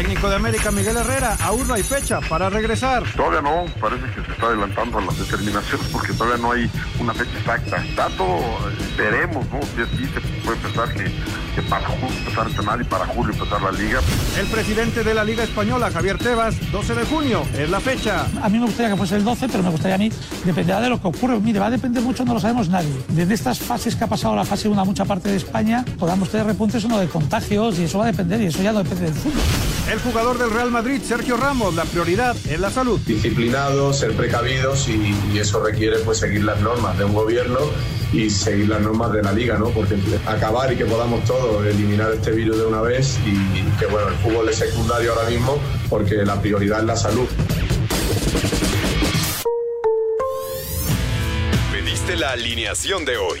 El técnico de América, Miguel Herrera, aún no hay fecha para regresar. Todavía no, parece que se está adelantando a las determinaciones porque todavía no hay una fecha exacta. Dato, veremos, ¿no? Si así se puede pensar que, que para junio empezar a entrenar y para julio empezar la liga. El presidente de la Liga Española, Javier Tebas, 12 de junio, es la fecha. A mí me gustaría que fuese el 12, pero me gustaría a mí, dependerá de lo que ocurre. Mire, va a depender mucho, no lo sabemos nadie. Desde estas fases que ha pasado la fase 1 a mucha parte de España, podamos tener repuntes o no de contagios y eso va a depender y eso ya no depende del fútbol. El jugador del Real Madrid, Sergio Ramos, la prioridad es la salud. Disciplinados, ser precavidos y, y eso requiere pues seguir las normas de un gobierno y seguir las normas de la liga, ¿no? Porque acabar y que podamos todos eliminar este virus de una vez y, y que bueno, el fútbol es secundario ahora mismo porque la prioridad es la salud. Pediste la alineación de hoy.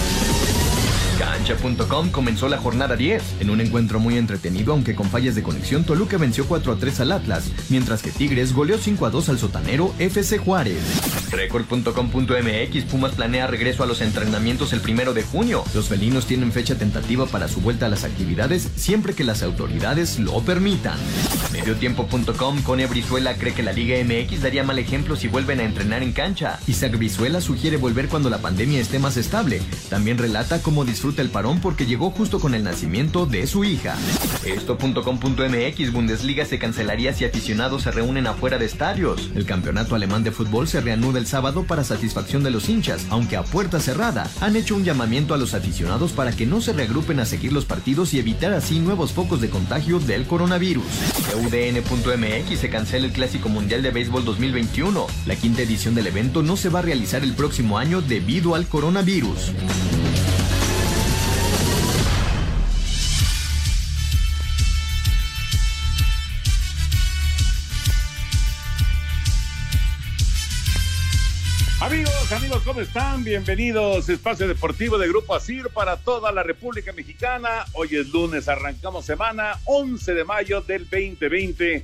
Cancha.com comenzó la jornada 10. En un encuentro muy entretenido, aunque con fallas de conexión, Toluca venció 4 a 3 al Atlas, mientras que Tigres goleó 5 a 2 al sotanero FC Juárez. Record.com.mx Pumas planea regreso a los entrenamientos el primero de junio. Los felinos tienen fecha tentativa para su vuelta a las actividades siempre que las autoridades lo permitan. Mediotiempo.com Cone Brizuela cree que la Liga MX daría mal ejemplo si vuelven a entrenar en cancha. Isaac Brizuela sugiere volver cuando la pandemia esté más estable. También relata cómo disfruta el parón porque llegó justo con el nacimiento de su hija. Esto.com.mx Bundesliga se cancelaría si aficionados se reúnen afuera de estadios. El campeonato alemán de fútbol se reanuda el sábado para satisfacción de los hinchas, aunque a puerta cerrada. Han hecho un llamamiento a los aficionados para que no se reagrupen a seguir los partidos y evitar así nuevos focos de contagio del coronavirus. UDN.mx se cancela el Clásico Mundial de Béisbol 2021. La quinta edición del evento no se va a realizar el próximo año debido al coronavirus. Amigos, amigos, ¿cómo están? Bienvenidos Espacio Deportivo de Grupo Asir para toda la República Mexicana. Hoy es lunes, arrancamos semana 11 de mayo del 2020.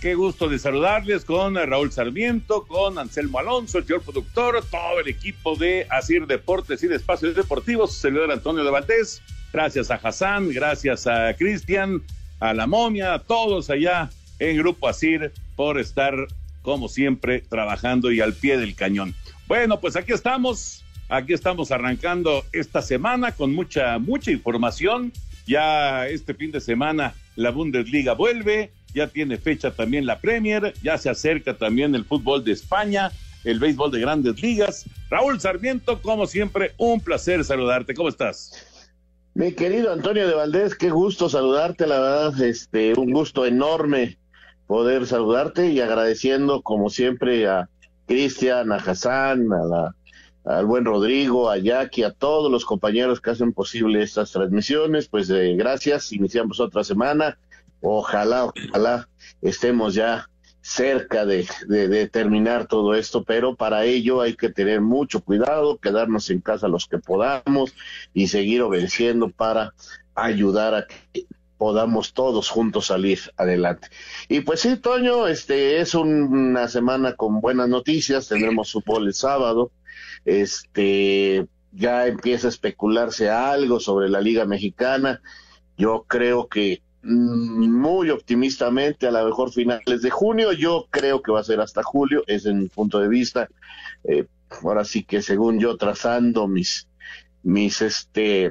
Qué gusto de saludarles con Raúl Sarmiento, con Anselmo Alonso, el señor productor, todo el equipo de Asir Deportes y de Espacios Deportivos, servidor Antonio de. Gracias a Hassan, gracias a Cristian, a la momia, a todos allá en Grupo Asir por estar, como siempre, trabajando y al pie del cañón. Bueno, pues aquí estamos, aquí estamos arrancando esta semana con mucha, mucha información. Ya este fin de semana la Bundesliga vuelve, ya tiene fecha también la Premier, ya se acerca también el fútbol de España, el béisbol de grandes ligas. Raúl Sarmiento, como siempre, un placer saludarte. ¿Cómo estás? Mi querido Antonio de Valdés, qué gusto saludarte, la verdad, este, un gusto enorme poder saludarte y agradeciendo como siempre a Cristian, a Hassan, a la, al buen Rodrigo, a Jackie, a todos los compañeros que hacen posible estas transmisiones. Pues eh, gracias, iniciamos otra semana. Ojalá, ojalá estemos ya cerca de, de, de, terminar todo esto, pero para ello hay que tener mucho cuidado, quedarnos en casa los que podamos y seguir obedeciendo para ayudar a que podamos todos juntos salir adelante. Y pues sí, Toño, este es una semana con buenas noticias, tendremos fútbol el sábado, este ya empieza a especularse algo sobre la Liga Mexicana, yo creo que muy optimistamente a lo mejor finales de junio, yo creo que va a ser hasta julio, es en mi punto de vista, eh, ahora sí que según yo trazando mis, mis, este,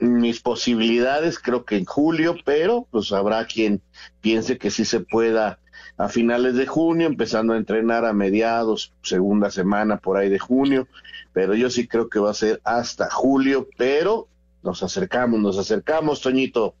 mis posibilidades, creo que en julio, pero pues habrá quien piense que sí se pueda a finales de junio, empezando a entrenar a mediados, segunda semana por ahí de junio, pero yo sí creo que va a ser hasta julio, pero nos acercamos, nos acercamos, Toñito.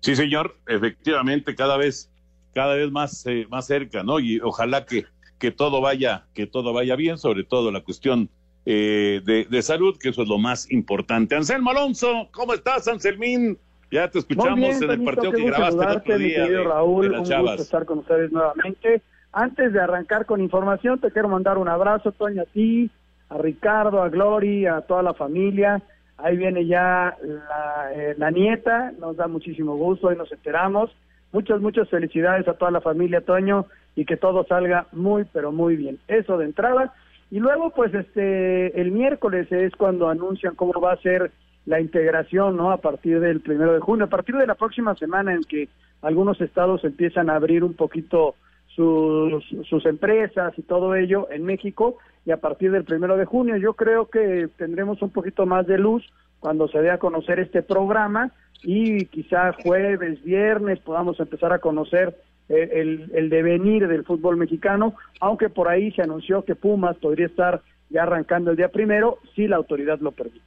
Sí, señor, efectivamente, cada vez, cada vez más, eh, más cerca, ¿no? Y ojalá que, que todo vaya, que todo vaya bien, sobre todo la cuestión eh, de, salud, que eso es lo más importante. Anselmo Alonso, ¿cómo estás, Anselmín? Ya te escuchamos en el partido que grabaste el otro día. De, Raúl, un gusto estar con ustedes nuevamente. Antes de arrancar con información, te quiero mandar un abrazo, Toño, a ti, a Ricardo, a Glory, a toda la familia. Ahí viene ya la, eh, la nieta, nos da muchísimo gusto, hoy nos enteramos. Muchas, muchas felicidades a toda la familia, Toño, y que todo salga muy, pero muy bien. Eso de entrada. Y luego, pues, este, el miércoles es cuando anuncian cómo va a ser la integración, ¿no? A partir del primero de junio, a partir de la próxima semana en que algunos estados empiezan a abrir un poquito sus, sus empresas y todo ello en México, y a partir del primero de junio yo creo que tendremos un poquito más de luz cuando se dé a conocer este programa y quizá jueves, viernes podamos empezar a conocer el, el, devenir del fútbol mexicano, aunque por ahí se anunció que Pumas podría estar ya arrancando el día primero si la autoridad lo permite.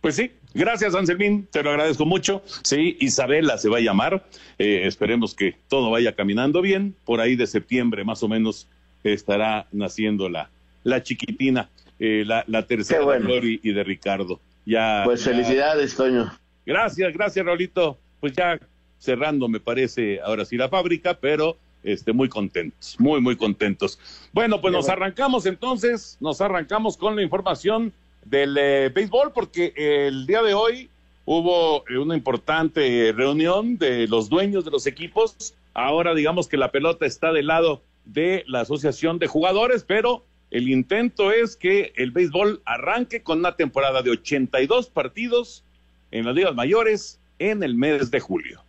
Pues sí, gracias Anselmín, te lo agradezco mucho. Sí, Isabela se va a llamar, eh, esperemos que todo vaya caminando bien, por ahí de septiembre más o menos estará naciendo la, la chiquitina, eh, la, la, tercera de Glory y de Ricardo. Ya, pues felicidades, Toño. Gracias, gracias, Raulito. Pues ya cerrando, me parece, ahora sí la fábrica, pero este, muy contentos, muy, muy contentos. Bueno, pues nos arrancamos entonces, nos arrancamos con la información del eh, béisbol, porque el día de hoy hubo eh, una importante reunión de los dueños de los equipos. Ahora digamos que la pelota está del lado de la Asociación de Jugadores, pero el intento es que el béisbol arranque con una temporada de 82 partidos en las ligas mayores en el mes de julio.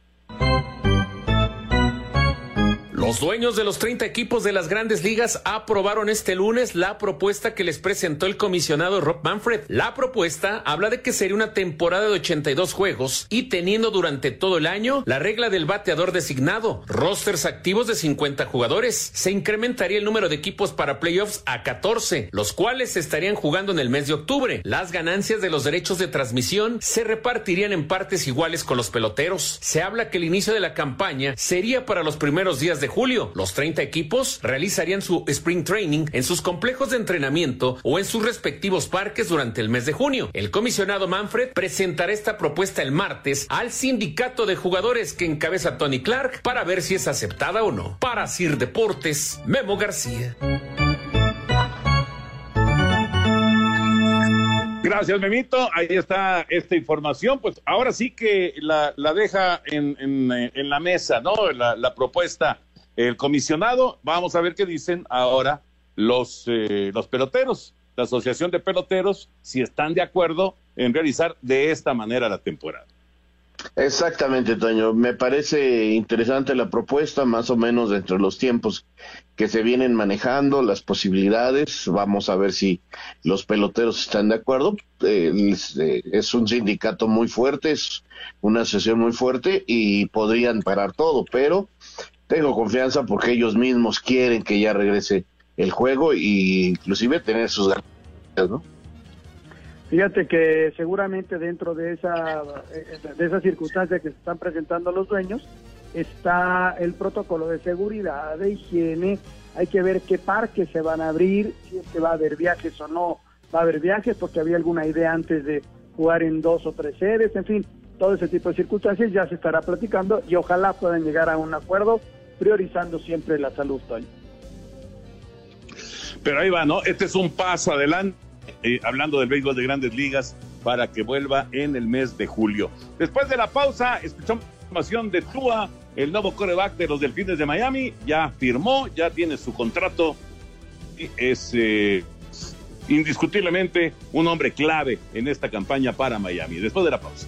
Los dueños de los 30 equipos de las grandes ligas aprobaron este lunes la propuesta que les presentó el comisionado Rob Manfred. La propuesta habla de que sería una temporada de 82 juegos y teniendo durante todo el año la regla del bateador designado, rosters activos de 50 jugadores. Se incrementaría el número de equipos para playoffs a 14, los cuales estarían jugando en el mes de octubre. Las ganancias de los derechos de transmisión se repartirían en partes iguales con los peloteros. Se habla que el inicio de la campaña sería para los primeros días de julio. Los 30 equipos realizarían su spring training en sus complejos de entrenamiento o en sus respectivos parques durante el mes de junio. El comisionado Manfred presentará esta propuesta el martes al sindicato de jugadores que encabeza Tony Clark para ver si es aceptada o no. Para Sir Deportes, Memo García. Gracias, Memito. Ahí está esta información. Pues ahora sí que la, deja en, la mesa, ¿no? La propuesta el comisionado, vamos a ver qué dicen ahora los, eh, los peloteros, la Asociación de Peloteros, si están de acuerdo en realizar de esta manera la temporada. Exactamente, Toño. Me parece interesante la propuesta, más o menos dentro de los tiempos que se vienen manejando, las posibilidades. Vamos a ver si los peloteros están de acuerdo. Eh, eh, es un sindicato muy fuerte, es una asociación muy fuerte y podrían parar todo, pero tengo confianza porque ellos mismos quieren que ya regrese el juego e inclusive tener sus ganas, ¿no? Fíjate que seguramente dentro de esa de esa circunstancia que se están presentando los dueños está el protocolo de seguridad, de higiene, hay que ver qué parques se van a abrir, si es que va a haber viajes o no va a haber viajes, porque había alguna idea antes de jugar en dos o tres sedes, en fin, todo ese tipo de circunstancias ya se estará platicando y ojalá puedan llegar a un acuerdo priorizando siempre la salud, Pero ahí va, ¿no? Este es un paso adelante, eh, hablando del béisbol de grandes ligas, para que vuelva en el mes de julio. Después de la pausa, escuchamos información de Tua, el nuevo coreback de los Delfines de Miami, ya firmó, ya tiene su contrato, es eh, indiscutiblemente un hombre clave en esta campaña para Miami. Después de la pausa.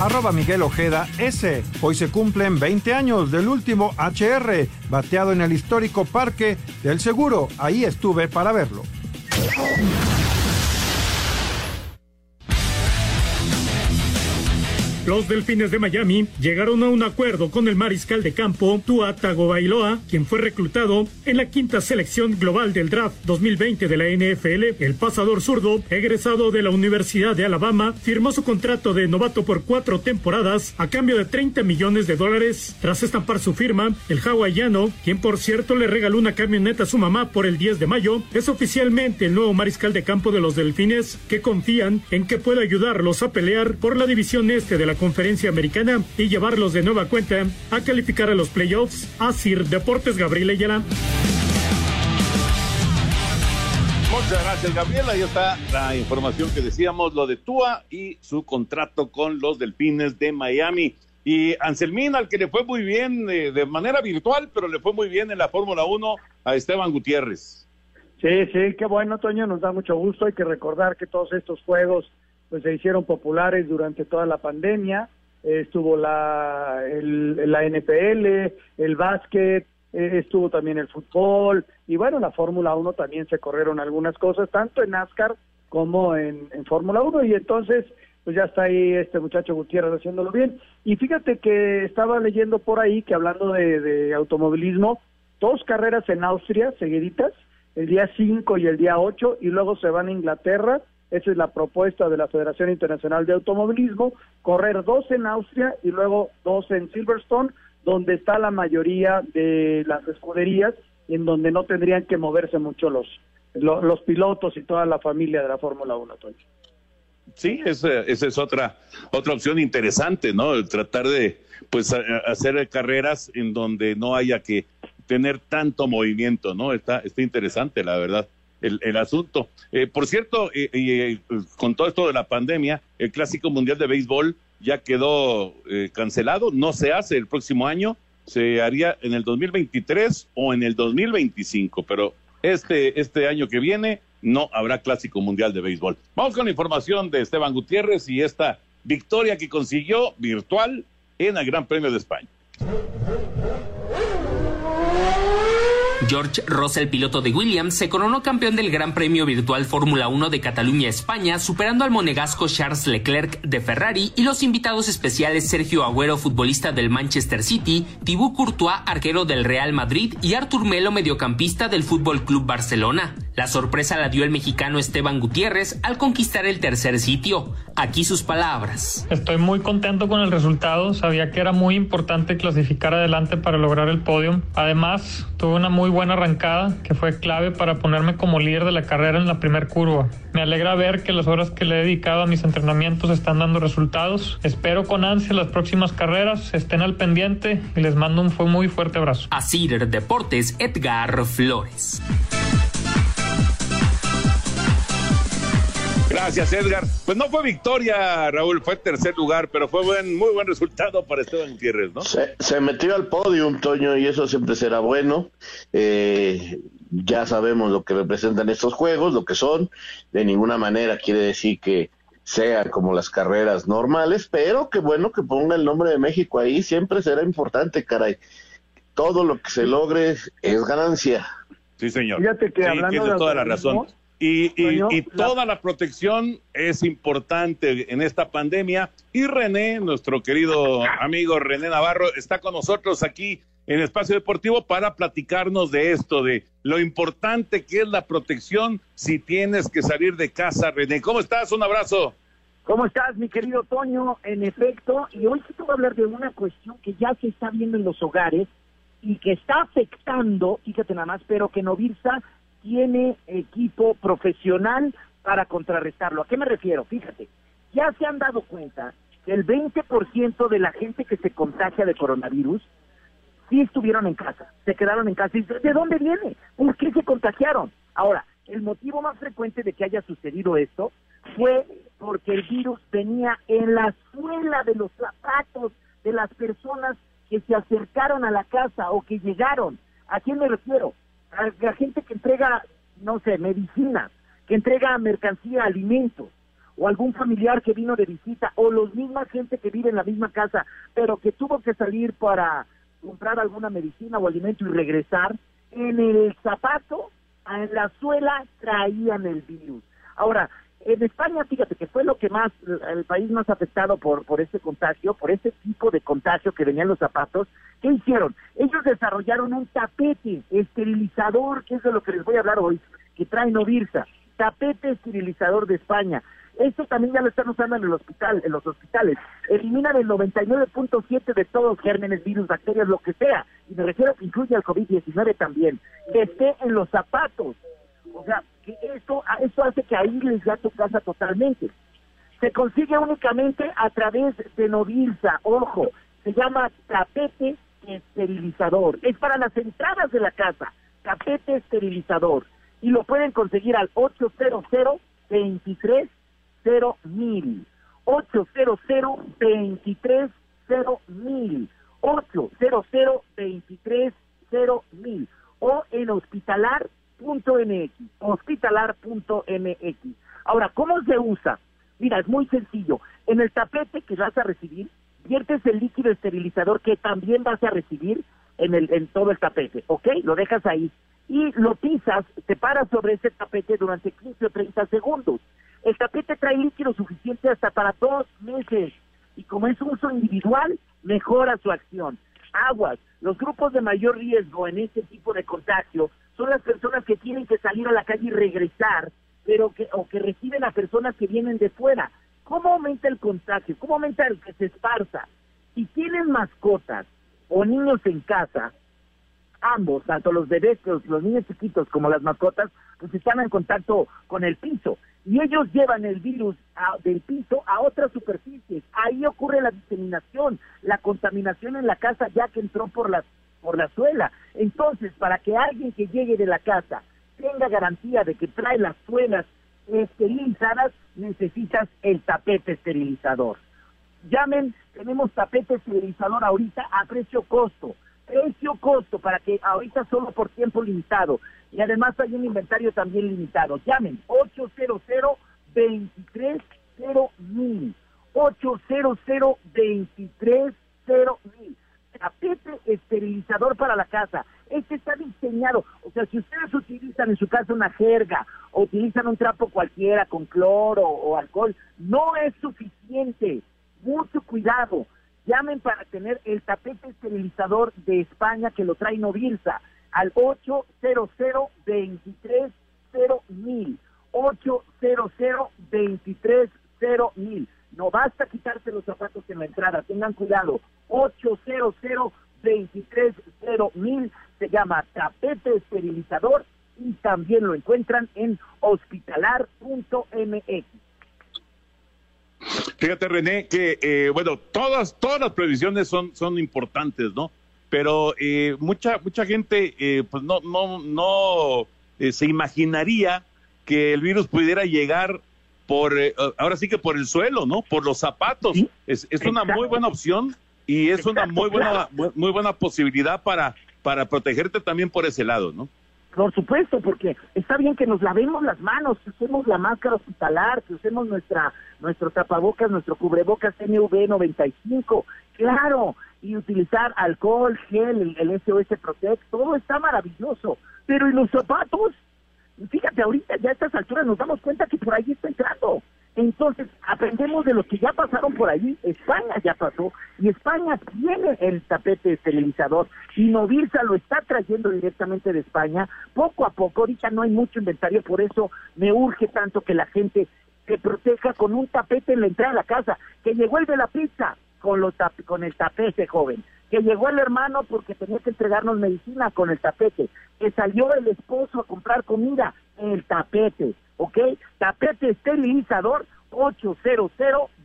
Arroba Miguel Ojeda S. Hoy se cumplen 20 años del último HR, bateado en el histórico Parque del Seguro. Ahí estuve para verlo. Los Delfines de Miami llegaron a un acuerdo con el mariscal de campo Tua Tagovailoa, quien fue reclutado en la quinta selección global del draft 2020 de la NFL. El pasador zurdo, egresado de la Universidad de Alabama, firmó su contrato de novato por cuatro temporadas a cambio de 30 millones de dólares. Tras estampar su firma, el hawaiano, quien por cierto le regaló una camioneta a su mamá por el 10 de mayo, es oficialmente el nuevo mariscal de campo de los Delfines, que confían en que pueda ayudarlos a pelear por la división este de la conferencia americana y llevarlos de nueva cuenta a calificar a los playoffs. Asir Deportes Gabriel Ayala. Muchas gracias, Gabriela. Ahí está la información que decíamos, lo de Tua y su contrato con los Delfines de Miami. Y Anselmín, al que le fue muy bien eh, de manera virtual, pero le fue muy bien en la Fórmula 1 a Esteban Gutiérrez. Sí, sí, qué bueno, Toño, nos da mucho gusto. Hay que recordar que todos estos juegos pues se hicieron populares durante toda la pandemia. Eh, estuvo la, el, la NPL, el básquet, eh, estuvo también el fútbol y bueno, la Fórmula 1 también se corrieron algunas cosas, tanto en NASCAR como en, en Fórmula 1 y entonces pues ya está ahí este muchacho Gutiérrez haciéndolo bien. Y fíjate que estaba leyendo por ahí que hablando de, de automovilismo, dos carreras en Austria seguiditas, el día 5 y el día 8, y luego se van a Inglaterra esa es la propuesta de la Federación Internacional de Automovilismo, correr dos en Austria y luego dos en Silverstone, donde está la mayoría de las escuderías en donde no tendrían que moverse mucho los, los, pilotos y toda la familia de la Fórmula 1, Toño. Sí, esa, esa es otra, otra opción interesante, ¿no? tratar de pues hacer carreras en donde no haya que tener tanto movimiento, ¿no? Está, está interesante, la verdad el, asunto. Eh, por cierto, y eh, con todo esto de la pandemia, el Clásico Mundial de Béisbol ya quedó eh, cancelado, no se hace el próximo año, se haría en el 2023 o en el 2025, pero este, este año que viene no habrá Clásico Mundial de Béisbol. Vamos con la información de Esteban Gutiérrez y esta victoria que consiguió virtual en el Gran Premio de España. George Russell, piloto de Williams, se coronó campeón del Gran Premio Virtual Fórmula 1 de Cataluña, España, superando al monegasco Charles Leclerc de Ferrari y los invitados especiales Sergio Agüero, futbolista del Manchester City, Thibaut Courtois, arquero del Real Madrid y Artur Melo, mediocampista del Fútbol Club Barcelona. La sorpresa la dio el mexicano Esteban Gutiérrez al conquistar el tercer sitio. Aquí sus palabras. Estoy muy contento con el resultado. Sabía que era muy importante clasificar adelante para lograr el podio. Además, tuve una muy buena arrancada que fue clave para ponerme como líder de la carrera en la primera curva. Me alegra ver que las horas que le he dedicado a mis entrenamientos están dando resultados. Espero con ansia las próximas carreras. Estén al pendiente y les mando un muy fuerte abrazo. Así Deportes, Edgar Flores. Gracias, Edgar. Pues no fue victoria, Raúl, fue tercer lugar, pero fue buen, muy buen resultado para Esteban Gutiérrez, ¿no? Se, metió al podio, Toño, y eso siempre será bueno. Eh, ya sabemos lo que representan estos juegos, lo que son. De ninguna manera quiere decir que sea como las carreras normales, pero que bueno que ponga el nombre de México ahí, siempre será importante, caray. Todo lo que se logre es ganancia. Sí, señor. Fíjate que hablando de toda la razón. Y, y, toda la protección es importante en esta pandemia. Y René, nuestro querido amigo René Navarro, está con nosotros aquí en Espacio Deportivo para platicarnos de esto, de lo importante que es la protección si tienes que salir de casa. René, ¿cómo estás? Un abrazo. ¿Cómo estás, mi querido Toño? En efecto, y hoy te voy a hablar de una cuestión que ya se está viendo en los hogares y que está afectando, fíjate nada más, pero que Novirsa tiene equipo profesional para contrarrestarlo. ¿A qué me refiero? Fíjate, ya se han dado cuenta que el 20% de la gente que se contagia de coronavirus sí estuvieron en casa, se quedaron en casa. ¿De dónde viene? ¿Por qué se contagiaron? Ahora, el motivo más frecuente de que haya sucedido esto fue porque el virus venía en la suela de los zapatos de las personas que se acercaron a la casa o que llegaron. ¿A quién me refiero? La gente que entrega, no sé, medicinas, que entrega mercancía, alimentos, o algún familiar que vino de visita, o los misma gente que vive en la misma casa, pero que tuvo que salir para comprar alguna medicina o alimento y regresar, en el zapato, en la suela, traían el virus. Ahora, en España, fíjate que fue lo que más, el país más afectado por, por ese contagio, por ese tipo de contagio que venían los zapatos, ¿qué hicieron? Ellos desarrollaron un tapete esterilizador, que es de lo que les voy a hablar hoy, que trae Novirsa, tapete esterilizador de España. Esto también ya lo están usando en el hospital, en los hospitales. Eliminan el 99.7 de todos gérmenes, virus, bacterias, lo que sea. Y me refiero que incluye al COVID-19 también. Que esté en los zapatos. O sea, que esto, esto hace que aísles ya tu casa totalmente. Se consigue únicamente a través de Novilsa, ojo, se llama tapete esterilizador. Es para las entradas de la casa, tapete esterilizador. Y lo pueden conseguir al 800 23 mil 800 23 mil 800 23 mil o en hospitalar.mx hospitalar.mx ahora ¿cómo se usa? mira es muy sencillo en el tapete que vas a recibir viertes el líquido esterilizador que también vas a recibir en el en todo el tapete ¿ok? lo dejas ahí y lo pisas, te paras sobre ese tapete durante 15 o 30 segundos el tapete trae líquido suficiente hasta para dos meses y como es uso individual, mejora su acción. Aguas, los grupos de mayor riesgo en este tipo de contagio son las personas que tienen que salir a la calle y regresar, pero que o que reciben a personas que vienen de fuera. ¿Cómo aumenta el contagio? ¿Cómo aumenta el que se esparza? Si tienen mascotas o niños en casa, ambos, tanto los bebés, los, niños chiquitos como las mascotas, pues están en contacto con el piso y ellos llevan el virus del piso a otras superficies. Ahí ocurre la diseminación, la contaminación en la casa ya que entró por la, por la suela. Entonces, para que alguien que llegue de la casa tenga garantía de que trae las suelas esterilizadas, necesitas el tapete esterilizador. Llamen, tenemos tapete esterilizador ahorita a precio costo precio costo para que ahorita solo por tiempo limitado y además hay un inventario también limitado. Llamen 800 23 mil 800 23 mil tapete esterilizador para la casa. Este está diseñado, o sea, si ustedes utilizan en su casa una jerga o utilizan un trapo cualquiera con cloro o alcohol, no es suficiente. Mucho cuidado Llamen para tener el tapete esterilizador de España que lo trae Novirsa al 800 23 mil 800 23 mil. No basta quitarse los zapatos en la entrada, tengan cuidado. 800 23 mil se llama tapete esterilizador y también lo encuentran en hospitalar.mx. Fíjate, René, que, eh, bueno, todas, todas las previsiones son, son importantes, ¿no? Pero eh, mucha, mucha gente, eh, pues no, no, no se imaginaría que el virus pudiera llegar por, ahora sí que por el suelo, ¿no? Por los zapatos. Es, es una muy buena opción y es una muy buena, muy buena posibilidad para, para protegerte también por ese lado, ¿no? Por supuesto, porque está bien que nos lavemos las manos, que usemos la máscara hospitalar, que usemos nuestra nuestro tapabocas, nuestro cubrebocas NV95, claro, y utilizar alcohol, gel, el, el SOS Protect, todo está maravilloso. Pero ¿y los zapatos? Fíjate, ahorita ya a estas alturas nos damos cuenta que por ahí está entrando. Entonces, aprendemos de los que ya pasaron por allí. España ya pasó y España tiene el tapete esterilizador y Novirsa lo está trayendo directamente de España poco a poco. Ahorita no hay mucho inventario, por eso me urge tanto que la gente se proteja con un tapete en la entrada de la casa. Que llegó el de la pizza con, los con el tapete, joven. Que llegó el hermano porque tenía que entregarnos medicina con el tapete. Que salió el esposo a comprar comida, el tapete ¿ok? Tapete esterilizador 800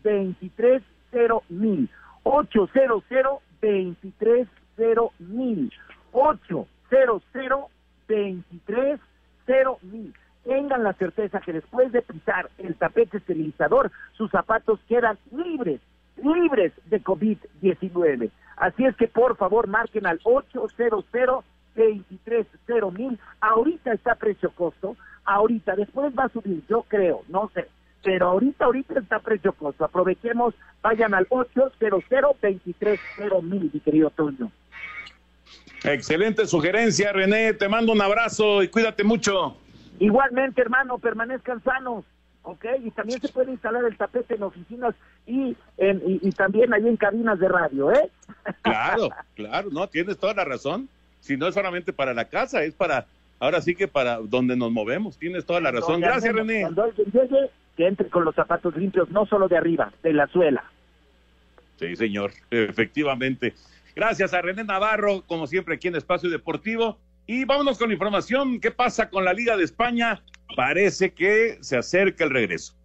230 mil 800 230 mil 800 230 mil certeza que después de pisar el tapete esterilizador, sus zapatos quedan libres, libres de COVID-19. Así es que por favor marquen al 800 23 mil. Ahorita está precio costo, ahorita, después va a subir, yo creo, no sé. Pero ahorita, ahorita está precio costo. Aprovechemos, vayan al 800 23 mil, mi querido Toño. Excelente sugerencia, René. Te mando un abrazo y cuídate mucho. Igualmente, hermano, permanezcan sanos. ¿ok? Y también se puede instalar el tapete en oficinas y, en, y, también ahí en cabinas de radio, ¿eh? Claro, claro, no, tienes toda la razón. Si no es solamente para la casa, es para, ahora sí que para donde nos movemos. Tienes toda la razón. Gracias, René. Cuando alguien llegue, que entre con los zapatos limpios, no solo de arriba, de la suela. Sí, señor, efectivamente. Gracias a René Navarro, como siempre aquí en Espacio Deportivo. Y vámonos con la información. ¿Qué pasa con la Liga de España? Parece que se acerca el regreso.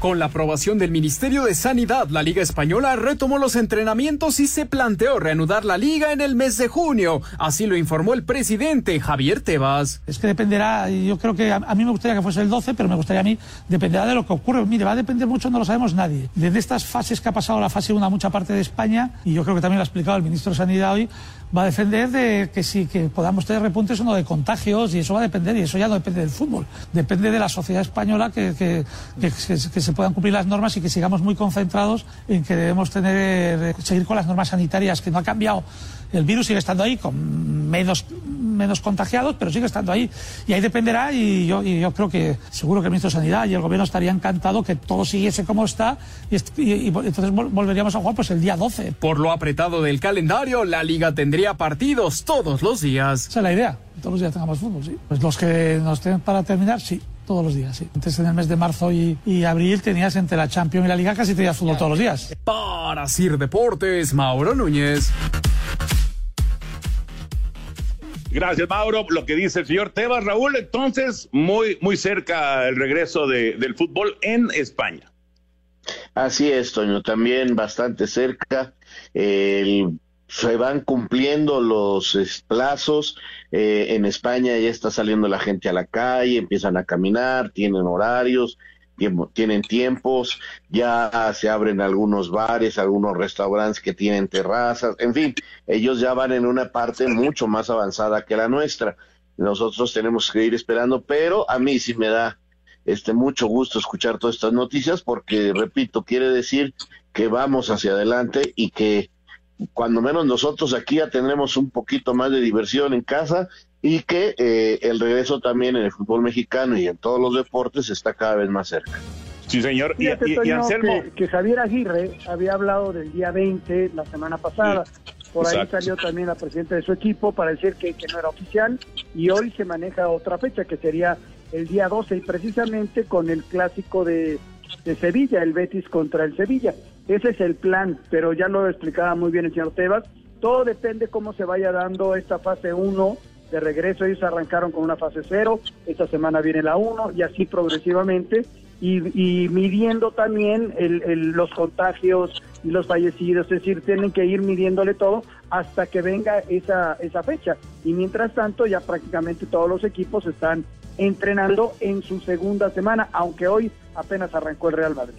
Con la aprobación del Ministerio de Sanidad, la Liga Española retomó los entrenamientos y se planteó reanudar la liga en el mes de junio. Así lo informó el presidente Javier Tebas. Es que dependerá, yo creo que a, mí me gustaría que fuese el 12, pero me gustaría a mí, dependerá de lo que ocurre. Mire, va a depender mucho, no lo sabemos nadie. Desde estas fases que ha pasado la fase 1 a mucha parte de España, y yo creo que también lo ha explicado el ministro de Sanidad hoy, va a defender de que sí, que podamos tener repuntes o no de contagios, y eso va a depender, y eso ya no depende del fútbol, depende de la sociedad española que, que, que, se puedan cumplir las normas y que sigamos muy concentrados en que debemos tener, seguir con las normas sanitarias, que no ha cambiado el virus sigue estando ahí con menos, menos contagiados, pero sigue estando ahí. Y ahí dependerá y yo, y yo creo que seguro que el ministro de Sanidad y el gobierno estaría encantado que todo siguiese como está y, entonces volveríamos a jugar pues el día 12. Por lo apretado del calendario, la liga tendría partidos todos los días. Esa es la idea, todos los días tengamos fútbol, sí. Pues los que nos tienen para terminar, sí todos los días, sí. Antes en el mes de marzo y, y, abril tenías entre la Champions y la Liga casi tenías fútbol todos los días. Para Sir Deportes, Mauro Núñez. Gracias, Mauro. Lo que dice el señor Tebas, Raúl, entonces, muy, muy cerca el regreso de, del fútbol en España. Así es, Toño, también bastante cerca. se van cumpliendo los plazos. Eh, en España ya está saliendo la gente a la calle, empiezan a caminar, tienen horarios, tienen tiempos, ya se abren algunos bares, algunos restaurantes que tienen terrazas, en fin, ellos ya van en una parte mucho más avanzada que la nuestra. Nosotros tenemos que ir esperando, pero a mí sí me da este mucho gusto escuchar todas estas noticias porque repito, quiere decir que vamos hacia adelante y que cuando menos nosotros aquí ya tendremos un poquito más de diversión en casa y que eh, el regreso también en el fútbol mexicano y en todos los deportes está cada vez más cerca. Sí, señor. y, Anselmo... que, Javier Aguirre había hablado del día 20 la semana pasada. Por ahí salió también la presidenta de su equipo para decir que, que no era oficial y hoy se maneja otra fecha que sería el día 12 y precisamente con el clásico de, de Sevilla, el Betis contra el Sevilla. Ese es el plan, pero ya lo explicaba muy bien el señor Tebas. Todo depende cómo se vaya dando esta fase 1 de regreso. Ellos arrancaron con una fase 0, esta semana viene la 1 y así progresivamente. Y, midiendo también los contagios y los fallecidos, es decir, tienen que ir midiéndole todo hasta que venga esa, esa fecha. Y mientras tanto, ya prácticamente todos los equipos están entrenando en su segunda semana, aunque hoy apenas arrancó el Real Madrid.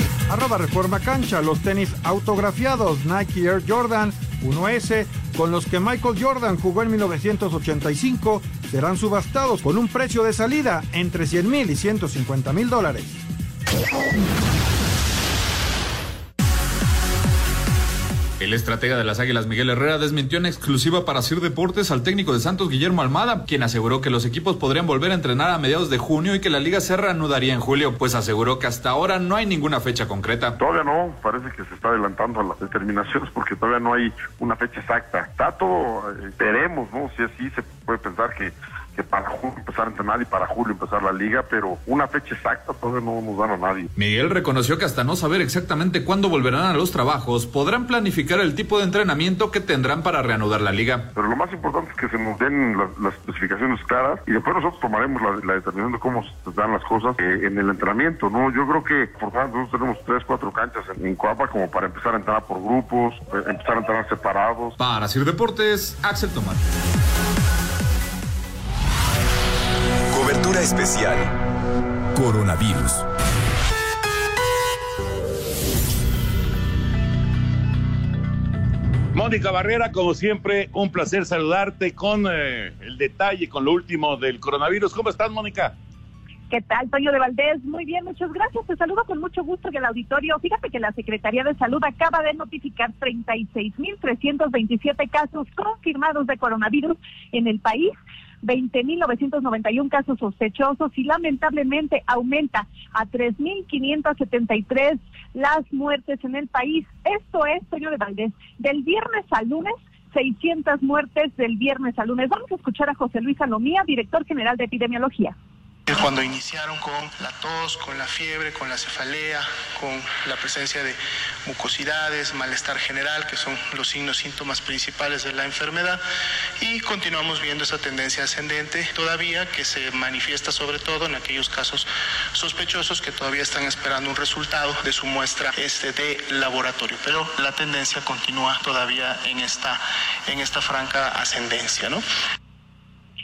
Arroba Reforma Cancha, los tenis autografiados Nike Air Jordan 1S con los que Michael Jordan jugó en 1985 serán subastados con un precio de salida entre 100 mil y 150 mil dólares. El estratega de las Águilas Miguel Herrera desmintió en exclusiva para Sir Deportes al técnico de Santos Guillermo Almada, quien aseguró que los equipos podrían volver a entrenar a mediados de junio y que la liga se reanudaría en julio, pues aseguró que hasta ahora no hay ninguna fecha concreta. Todavía no, parece que se está adelantando a las determinaciones porque todavía no hay una fecha exacta. Tato, eh, veremos, ¿no? Si así se puede pensar que que para junio empezar a entrenar y para julio empezar la liga, pero una fecha exacta todavía no nos dan a nadie. Miguel reconoció que hasta no saber exactamente cuándo volverán a los trabajos, podrán planificar el tipo de entrenamiento que tendrán para reanudar la liga. Pero lo más importante es que se nos den las, las especificaciones claras y después nosotros tomaremos la, la determinación de cómo se dan las cosas eh, en el entrenamiento, ¿no? Yo creo que por favor nosotros tenemos tres, cuatro canchas en, en Coapa como para empezar a entrenar por grupos, eh, empezar a entrenar separados. Para Sir Deportes, Axel Tomás. Especial. Coronavirus. Mónica Barrera, como siempre, un placer saludarte con eh, el detalle, con lo último del coronavirus. ¿Cómo estás, Mónica? ¿Qué tal, Toño de Valdés? Muy bien, muchas gracias. Te saludo con mucho gusto en el auditorio. Fíjate que la Secretaría de Salud acaba de notificar 36.327 casos confirmados de coronavirus en el país. 20.991 casos sospechosos y lamentablemente aumenta a 3.573 las muertes en el país. Esto es, Toño de Valdés, del viernes al lunes 600 muertes del viernes al lunes. Vamos a escuchar a José Luis Salomía, director general de epidemiología. Cuando iniciaron con la tos, con la fiebre, con la cefalea, con la presencia de mucosidades, malestar general, que son los signos, síntomas principales de la enfermedad, y continuamos viendo esa tendencia ascendente todavía que se manifiesta sobre todo en aquellos casos sospechosos que todavía están esperando un resultado de su muestra este de laboratorio, pero la tendencia continúa todavía en esta, en esta franca ascendencia, ¿no?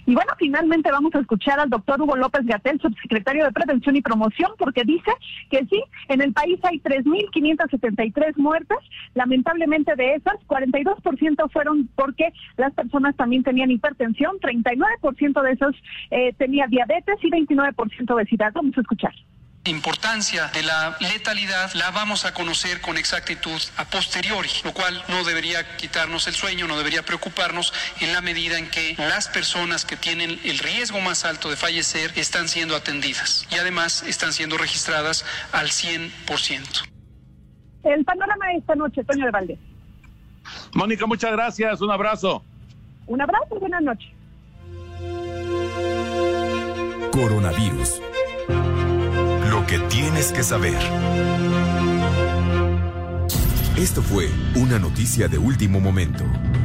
Y bueno, finalmente vamos a escuchar al doctor Hugo López Gatel, subsecretario de Prevención y Promoción, porque dice que sí, en el país hay 3.573 muertes. Lamentablemente de esas, 42% fueron porque las personas también tenían hipertensión, 39% de esos eh, tenía diabetes y 29% obesidad. Vamos a escuchar importancia de la letalidad la vamos a conocer con exactitud a posteriori, lo cual no debería quitarnos el sueño, no debería preocuparnos en la medida en que las personas que tienen el riesgo más alto de fallecer están siendo atendidas y además están siendo registradas al 100%. El panorama de esta noche, Toño de Valdés. Mónica, muchas gracias, un abrazo. Un abrazo, buenas noches. Coronavirus. Que tienes que saber. Esto fue una noticia de último momento.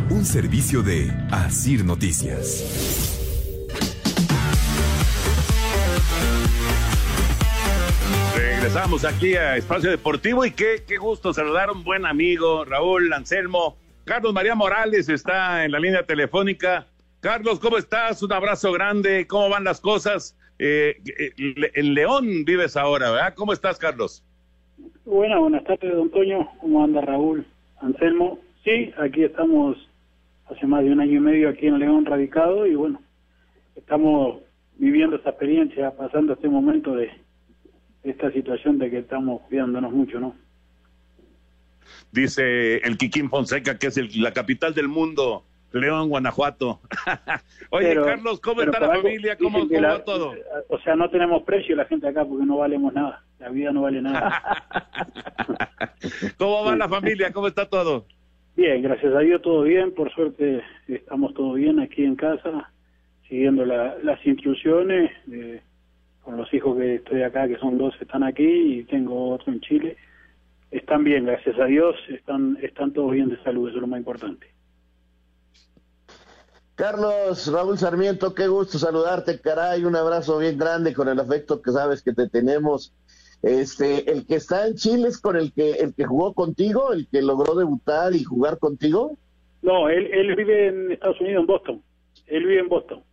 Un servicio de Asir Noticias. Regresamos aquí a Espacio Deportivo y qué, qué gusto saludar a un buen amigo, Raúl Anselmo. Carlos María Morales está en la línea telefónica. Carlos, ¿cómo estás? Un abrazo grande. ¿Cómo van las cosas? Eh, en León vives ahora, ¿verdad? ¿Cómo estás, Carlos? Buenas, buenas tardes, don Toño. ¿Cómo anda Raúl? Anselmo. Sí, aquí estamos hace más de un año y medio aquí en León radicado y bueno, estamos viviendo esta experiencia, pasando este momento de esta situación de que estamos cuidándonos mucho, ¿no? Dice el Kikín Fonseca que es el- la capital del mundo, León, Guanajuato. Oye, Pero- Carlos, ¿cómo está la algo familia? ¿Cómo, cómo la- va todo? O sea, no tenemos precio la gente acá porque no valemos nada. La vida no vale nada. ¿Cómo va la familia? ¿Cómo está todo? Bien, gracias a Dios todo bien. Por suerte estamos todo bien aquí en casa, siguiendo la- las instrucciones. eh, con los hijos que estoy acá, que son dos, están aquí y tengo otro en Chile. Están bien, gracias a Dios. Están, están todos bien de salud, eso es lo más importante. Carlos, Raúl Sarmiento, qué gusto saludarte, caray, un abrazo bien grande con el afecto que sabes que te tenemos. Este, el que está en Chile es con el que el que jugó contigo, el que logró debutar y jugar contigo. No, él, él vive en Estados Unidos, en Boston. Él vive en Boston.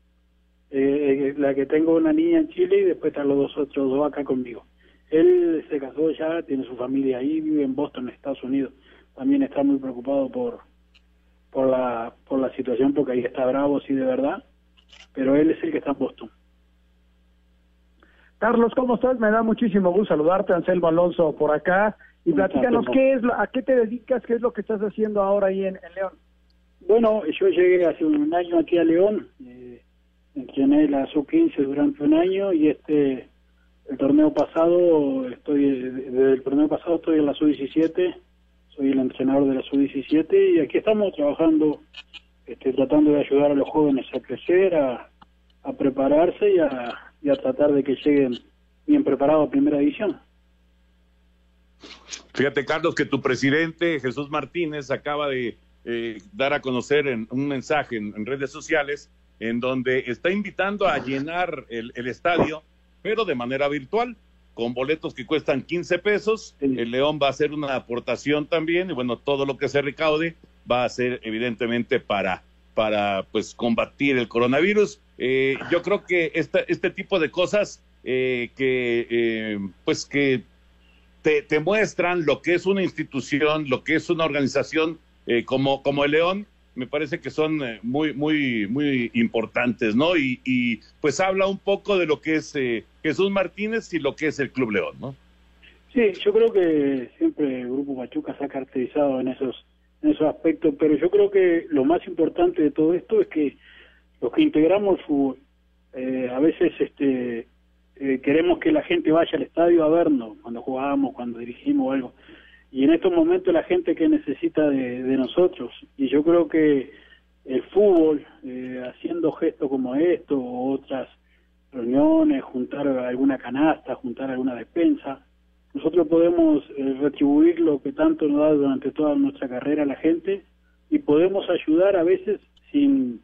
Eh, la que tengo una niña en Chile y después están los dos otros dos acá conmigo. Él se casó ya, tiene su familia ahí, vive en Boston, Estados Unidos. También está muy preocupado por por la por la situación porque ahí está bravo, sí, de verdad. Pero él es el que está en Boston. Carlos, ¿cómo estás? Me da muchísimo gusto saludarte, Anselmo Alonso, por acá. Y ¿Cómo estás, platícanos? ¿qué es, ¿a qué te dedicas? ¿Qué es lo que estás haciendo ahora ahí en, en León? Bueno, yo llegué hace un año aquí a León, eh, entrené la sub-15 durante un año y este, el torneo pasado, estoy desde el torneo pasado estoy en la sub-17, soy el entrenador de la sub-17 y aquí estamos trabajando, este, tratando de ayudar a los jóvenes a crecer, a, a prepararse y a, y a tratar de que lleguen bien preparados a primera división. Fíjate, Carlos, que tu presidente, Jesús Martínez, acaba de eh, dar a conocer en un mensaje en, redes sociales en donde está invitando a llenar el, estadio, pero de manera virtual, con boletos que cuestan 15 pesos. El León va a hacer una aportación también y bueno, todo lo que se recaude va a ser evidentemente para, para pues combatir el coronavirus. Eh, yo creo que esta, este tipo de cosas eh, que pues que te, te, muestran lo que es una institución, lo que es una organización eh, como, como el León, me parece que son eh, muy, muy, muy importantes, ¿no? Y, pues habla un poco de lo que es eh, Jesús Martínez y lo que es el Club León, ¿no? Sí, yo creo que siempre el Grupo Machuca se ha caracterizado en esos, en esos aspectos, pero yo creo que lo más importante de todo esto es que los que integramos el fútbol, a veces este eh, queremos que la gente vaya al estadio a vernos cuando jugamos, cuando dirigimos o algo. Y en estos momentos la gente que necesita de, nosotros. Y yo creo que el fútbol, eh, haciendo gestos como esto, otras reuniones, juntar alguna canasta, juntar alguna despensa, nosotros podemos eh, retribuir lo que tanto nos da durante toda nuestra carrera la gente y podemos ayudar a veces sin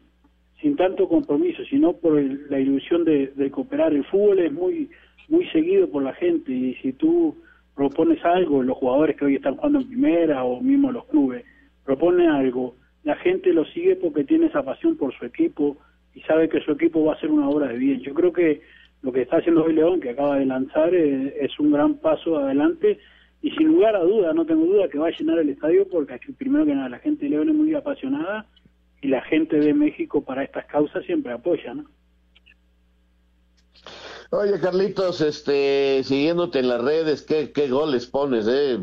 sin tanto compromiso, sino por la ilusión de, cooperar. El fútbol es muy, muy seguido por la gente y si tú propones algo, los jugadores que hoy están jugando en primera o mismo los clubes, proponen algo, la gente lo sigue porque tiene esa pasión por su equipo y sabe que su equipo va a ser una obra de bien. Yo creo que lo que está haciendo hoy León, que acaba de lanzar, es, eh, es un gran paso adelante y sin lugar a duda, no tengo duda que va a llenar el estadio porque aquí, primero que nada la gente de León es muy apasionada y la gente de México para estas causas siempre apoya, ¿no? Oye, Carlitos, este, siguiéndote en las redes, ¿qué, qué goles pones, eh?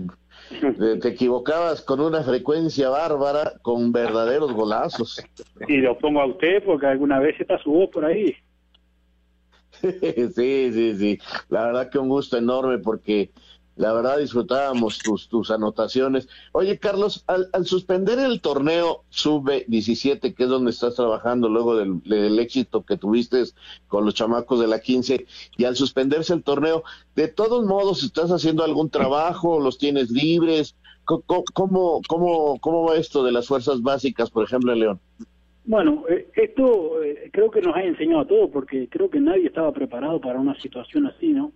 Te equivocabas con una frecuencia bárbara, con verdaderos golazos. Y lo pongo a usted porque alguna vez está su voz por ahí. sí, sí, sí. La verdad que un gusto enorme porque la verdad disfrutábamos tus, tus anotaciones. Oye, Carlos, al, suspender el torneo Sub-17, que es donde estás trabajando luego del, éxito que tuviste con los chamacos de la 15, y al suspenderse el torneo, de todos modos, ¿estás haciendo algún trabajo? ¿Los tienes libres? ¿Cómo, cómo, cómo va esto de las fuerzas básicas, por ejemplo, en León? Bueno, eh, esto eh, creo que nos ha enseñado a todos, porque creo que nadie estaba preparado para una situación así, ¿no?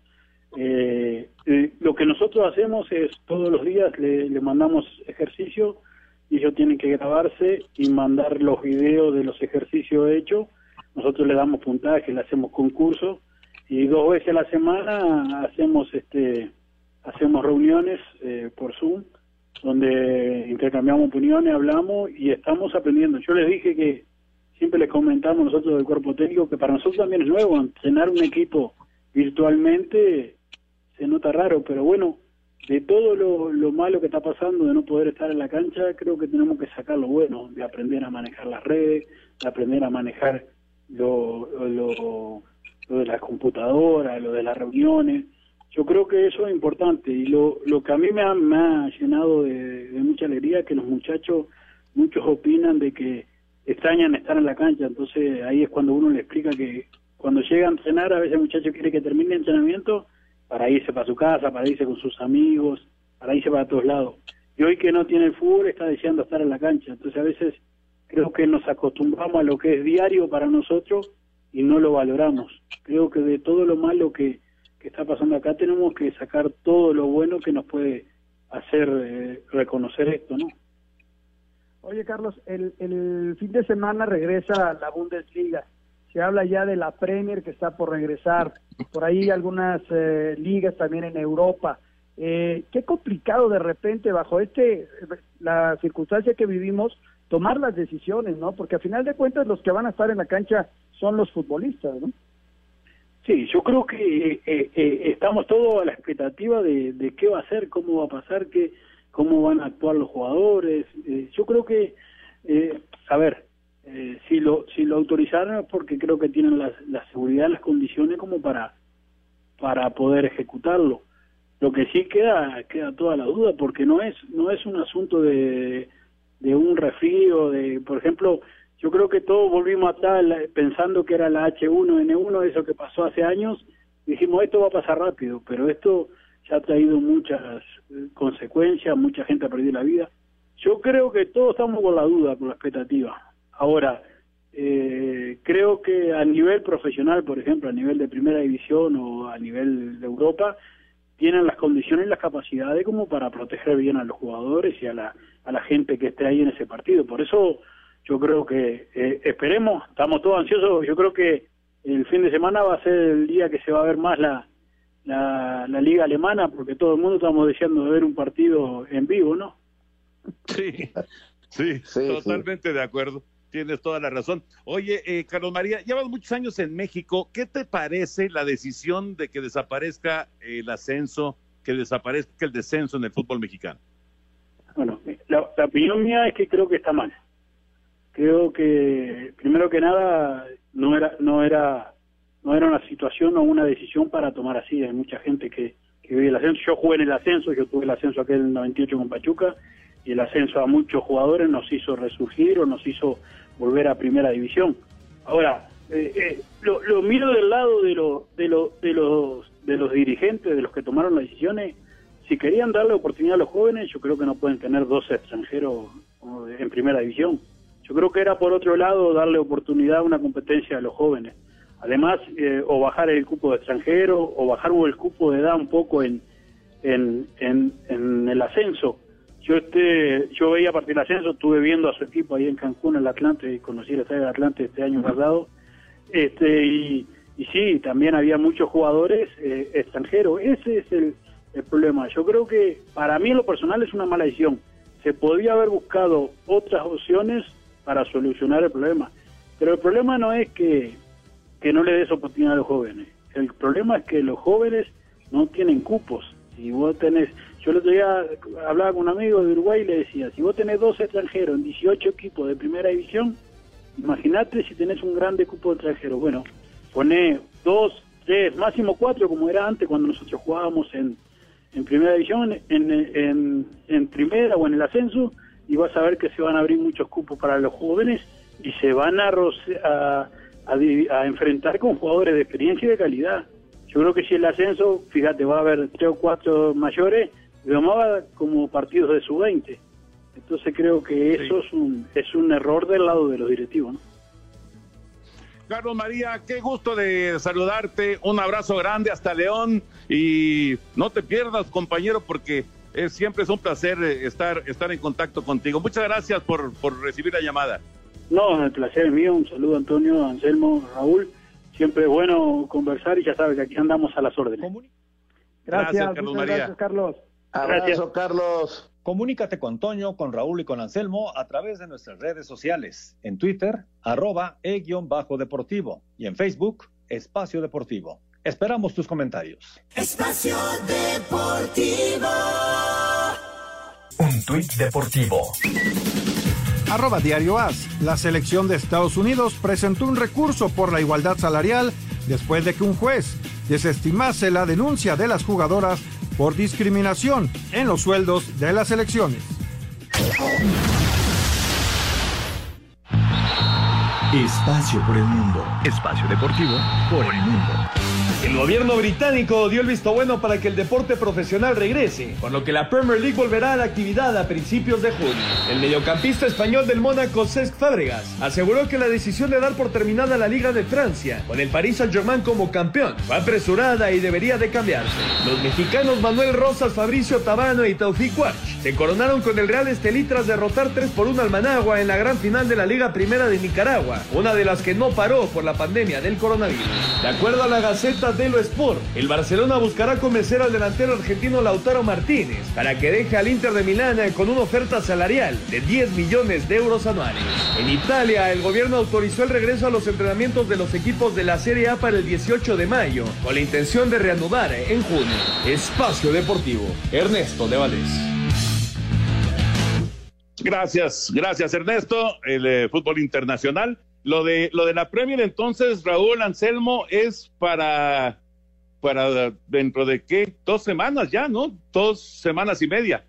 Eh, eh, lo que nosotros hacemos es todos los días le, mandamos ejercicio y ellos tienen que grabarse y mandar los videos de los ejercicios hechos. Nosotros le damos puntaje, le hacemos concurso y dos veces a la semana hacemos este hacemos reuniones eh, por Zoom donde intercambiamos opiniones, hablamos y estamos aprendiendo. Yo les dije que siempre les comentamos nosotros del cuerpo técnico que para nosotros también es nuevo entrenar un equipo virtualmente se nota raro, pero bueno, de todo lo, malo que está pasando de no poder estar en la cancha, creo que tenemos que sacar lo bueno, de aprender a manejar las redes, de aprender a manejar lo, lo, de las computadoras, lo de las reuniones. Yo creo que eso es importante y lo, lo que a mí me ha, me ha llenado de, de mucha alegría es que los muchachos, muchos opinan de que extrañan estar en la cancha, entonces ahí es cuando uno le explica que cuando llega a entrenar, a veces el muchacho quiere que termine el entrenamiento para irse para su casa, para irse con sus amigos, para irse para todos lados. Y hoy que no tiene el fútbol está deseando estar en la cancha. Entonces a veces creo que nos acostumbramos a lo que es diario para nosotros y no lo valoramos. Creo que de todo lo malo que, que está pasando acá tenemos que sacar todo lo bueno que nos puede hacer eh, reconocer esto, ¿no? Oye, Carlos, el, el fin de semana regresa la Bundesliga se habla ya de la Premier que está por regresar, por ahí algunas eh, ligas también en Europa. Eh, qué complicado de repente bajo este la circunstancia que vivimos tomar las decisiones, ¿no? Porque a final de cuentas los que van a estar en la cancha son los futbolistas, ¿no? Sí, yo creo que eh, estamos todos a la expectativa de, qué va a ser, cómo va a pasar, qué, cómo van a actuar los jugadores. yo creo que, a ver, eh, si lo si lo autorizaron es porque creo que tienen la, la seguridad, las condiciones como para para poder ejecutarlo. Lo que sí queda queda toda la duda porque no es no es un asunto de de un refrío de por ejemplo yo creo que todos volvimos atrás pensando que era la H1N1, eso que pasó hace años, dijimos esto va a pasar rápido, pero esto ya ha traído muchas eh, consecuencias, mucha gente ha perdido la vida. Yo creo que todos estamos con la duda, con la expectativa. Ahora, eh, creo que a nivel profesional, por ejemplo, a nivel de primera división o a nivel de Europa, tienen las condiciones y las capacidades como para proteger bien a los jugadores y a la, a la gente que esté ahí en ese partido. Por eso yo creo que eh, esperemos, estamos todos ansiosos, yo creo que el fin de semana va a ser el día que se va a ver más la, la, la liga alemana, porque todo el mundo estamos deseando ver un partido en vivo, ¿no? Sí, sí, totalmente de acuerdo. Tienes toda la razón. Oye, eh, Carlos María, llevas muchos años en México. ¿Qué te parece la decisión de que desaparezca el ascenso, que desaparezca el descenso en el fútbol mexicano? Bueno, la, opinión mía es que creo que está mal. Creo que, primero que nada, no era, no era, no era una situación o una decisión para tomar así. Hay mucha gente que, que vive el ascenso. Yo jugué en el ascenso, yo tuve el ascenso aquel en el 98 con Pachuca y el ascenso a muchos jugadores nos hizo resurgir o nos hizo volver a primera división. Ahora, eh, eh, lo, miro del lado de, lo, de, lo, de, los, de los dirigentes, de los que tomaron las decisiones. Si querían darle oportunidad a los jóvenes, yo creo que no pueden tener dos extranjeros en primera división. Yo creo que era por otro lado darle oportunidad a una competencia a los jóvenes. Además, eh, o bajar el cupo de extranjero, o bajar el cupo de edad un poco en, en, en el ascenso yo este, yo veía partir del ascenso, estuve viendo a su equipo ahí en Cancún, en el Atlante, y conocí el Estadio del Atlante este año pasado, este, y, y sí, también había muchos jugadores eh, extranjeros, ese es el, el problema. Yo creo que para mí lo personal es una mala decisión. Se podría haber buscado otras opciones para solucionar el problema. Pero el problema no es que, que no le des oportunidad a los jóvenes. El problema es que los jóvenes no tienen cupos. Si vos tenés, yo el otro día hablaba con un amigo de Uruguay y le decía, si vos tenés dos extranjeros en 18 equipos de primera división, imagínate si tenés un grande cupo de extranjeros. Bueno, pone dos, tres, máximo cuatro, como era antes cuando nosotros jugábamos en, en primera división, en, en, en primera o en el ascenso, y vas a ver que se van a abrir muchos cupos para los jóvenes y se van a, a, a enfrentar con jugadores de experiencia y de calidad. Yo creo que si el ascenso, fíjate, va a haber tres o cuatro mayores, llamaba como partidos de su 20. Entonces creo que eso es un es un error del lado de los directivos. ¿no? Carlos María, qué gusto de saludarte. Un abrazo grande hasta León y no te pierdas, compañero, porque es, siempre es un placer eh, estar, estar en contacto contigo. Muchas gracias por, por recibir la llamada. No, el placer es mío. Un saludo Antonio, Anselmo, Raúl. Siempre es bueno conversar y ya sabes que aquí andamos a las órdenes. Gracias, gracias Carlos María. Gracias, Carlos. Abrazo, Carlos. Comunícate con Toño, con Raúl y con Anselmo a través de nuestras redes sociales. En Twitter, arroba e-deportivo. Y en Facebook, Espacio Deportivo. Esperamos tus comentarios. Espacio Deportivo. Un tuit deportivo. Arroba Diario As. La selección de Estados Unidos presentó un recurso por la igualdad salarial después de que un juez desestimase la denuncia de las jugadoras por discriminación en los sueldos de las elecciones. Espacio por el mundo. Espacio deportivo por el mundo. El gobierno británico dio el visto bueno para que el deporte profesional regrese, con lo que la Premier League volverá a la actividad a principios de junio. El mediocampista español del Mónaco, Cesc Fábregas, aseguró que la decisión de dar por terminada la Liga de Francia, con el Paris Saint-Germain como campeón, fue apresurada y debería de cambiarse. Los mexicanos Manuel Rosas, Fabricio Tabano y Taufik Watch se coronaron con el Real Estelí tras derrotar 3 por 1 al Managua en la gran final de la Liga Primera de Nicaragua, una de las que no paró por la pandemia del coronavirus. De acuerdo a la Gaceta lo Sport. El Barcelona buscará convencer al delantero argentino Lautaro Martínez para que deje al Inter de Milán con una oferta salarial de 10 millones de euros anuales. En Italia, el gobierno autorizó el regreso a los entrenamientos de los equipos de la Serie A para el 18 de mayo, con la intención de reanudar en junio. Espacio Deportivo, Ernesto de Valdés. Gracias, gracias Ernesto. El eh, fútbol internacional lo de, lo de la Premier, entonces, Raúl Anselmo, es para, para dentro de qué? Dos semanas ya, ¿no? Dos semanas y media.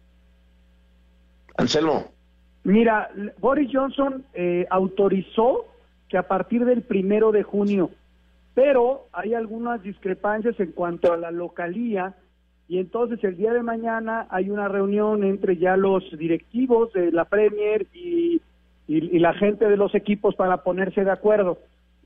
Anselmo. Mira, Boris Johnson eh, autorizó que a partir del primero de junio, pero hay algunas discrepancias en cuanto a la localía y entonces el día de mañana hay una reunión entre ya los directivos de la Premier y, y, la gente de los equipos para ponerse de acuerdo.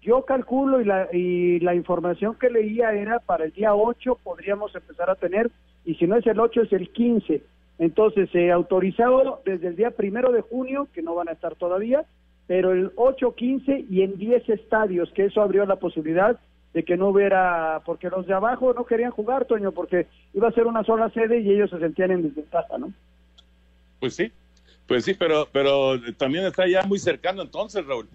Yo calculo y la, y la información que leía era para el día 8 podríamos empezar a tener, y si no es el 8 es el 15. Entonces se ha autorizado desde el día primero de junio, que no van a estar todavía, pero el 8, 15 y en 10 estadios, que eso abrió la posibilidad de que no hubiera, porque los de abajo no querían jugar, Toño, porque iba a ser una sola sede y ellos se sentían en desventaja, ¿no? Pues sí, pues sí, pero, pero también está ya muy cercano entonces, Raúl.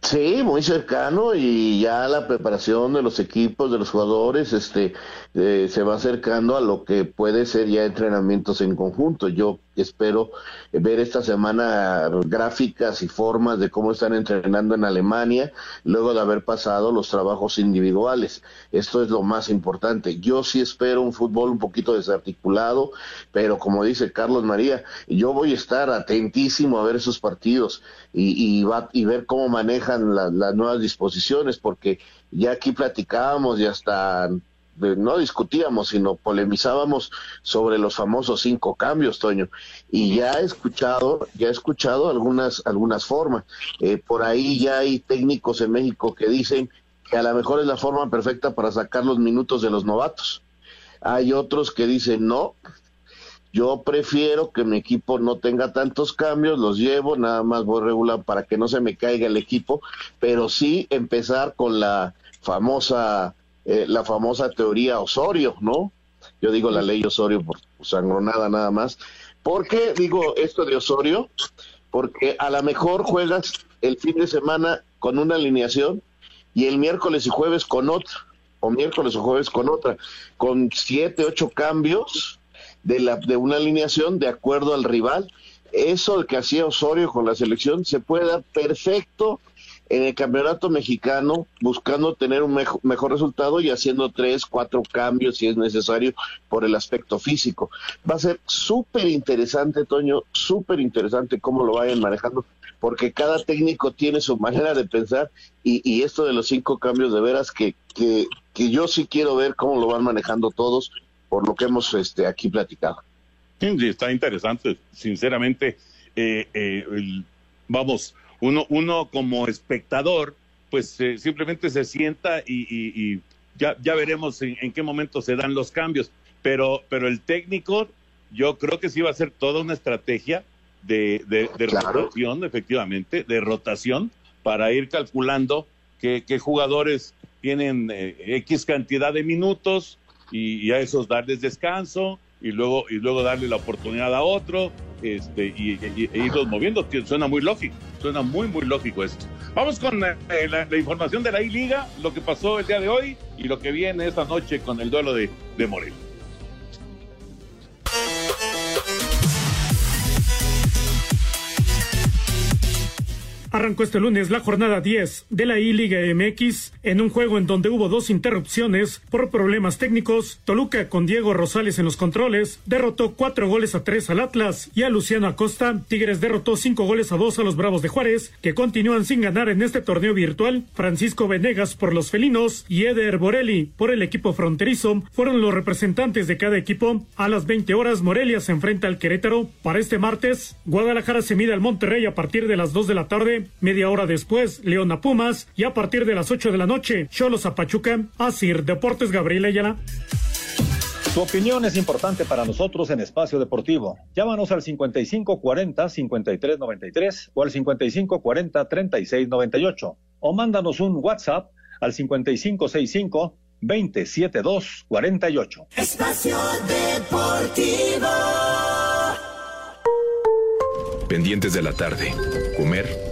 Sí, muy cercano y ya la preparación de los equipos, de los jugadores, este, eh, se va acercando a lo que puede ser ya entrenamientos en conjunto. Yo espero ver esta semana gráficas y formas de cómo están entrenando en Alemania, luego de haber pasado los trabajos individuales. Esto es lo más importante. Yo sí espero un fútbol un poquito desarticulado, pero como dice Carlos María, yo voy a estar atentísimo a ver esos partidos y, y, va, y ver cómo manejan las nuevas disposiciones, porque ya aquí platicábamos y hasta no discutíamos, sino polemizábamos sobre los famosos cinco cambios, Toño. Y ya he escuchado, ya he escuchado algunas, algunas formas. Eh, por ahí ya hay técnicos en México que dicen que a lo mejor es la forma perfecta para sacar los minutos de los novatos. Hay otros que dicen no, yo prefiero que mi equipo no tenga tantos cambios, los llevo, nada más voy regular para que no se me caiga el equipo, pero sí empezar con la famosa, eh, la famosa teoría Osorio, ¿no? Yo digo la ley Osorio por sangronada nada más. ¿Por qué digo esto de Osorio? Porque a lo mejor juegas el fin de semana con una alineación y el miércoles y jueves con otra, o miércoles o jueves con otra, con siete, ocho cambios de, la, de una alineación de acuerdo al rival. Eso que hacía Osorio con la selección se puede dar perfecto en el campeonato mexicano, buscando tener un mejor resultado y haciendo tres, cuatro cambios si es necesario por el aspecto físico. Va a ser súper interesante, Toño, súper interesante cómo lo vayan manejando, porque cada técnico tiene su manera de pensar y, y esto de los cinco cambios de veras que, que, que yo sí quiero ver cómo lo van manejando todos por lo que hemos este, aquí platicado. Sí, está interesante, sinceramente. Eh, eh, vamos, uno, uno como espectador, pues eh, simplemente se sienta y, ya, ya veremos en, qué momento se dan los cambios. Pero, pero el técnico, yo creo que sí va a ser toda una estrategia de, de, rotación, efectivamente, de rotación, para ir calculando qué, qué jugadores tienen X cantidad de minutos, y, a esos darles descanso y luego, y luego darle la oportunidad a otro este, y, e irlos moviendo. Suena muy lógico, suena muy, muy lógico esto. Vamos con eh, la, información de la I-Liga, lo que pasó el día de hoy y lo que viene esta noche con el duelo de, de. Arrancó este lunes la jornada 10 de la I-Liga MX en un juego en donde hubo dos interrupciones por problemas técnicos. Toluca con Diego Rosales en los controles derrotó cuatro goles a tres al Atlas y a Luciano Acosta. Tigres derrotó cinco goles a dos a los Bravos de Juárez que continúan sin ganar en este torneo virtual. Francisco Venegas por los felinos y Eder Borelli por el equipo fronterizo fueron los representantes de cada equipo. A las 20 horas Morelia se enfrenta al Querétaro. Para este martes Guadalajara se mide al Monterrey a partir de las 2 de la tarde Media hora después, León a Pumas. Y a partir de las 8 de la noche, Cholos a Pachuca. Asir Deportes Gabriel Ayala. Tu opinión es importante para nosotros en Espacio Deportivo. Llámanos al 5540-5393 o al 5540-3698 o mándanos un WhatsApp al 5565-27248. Espacio Deportivo. Pendientes de la tarde. Comer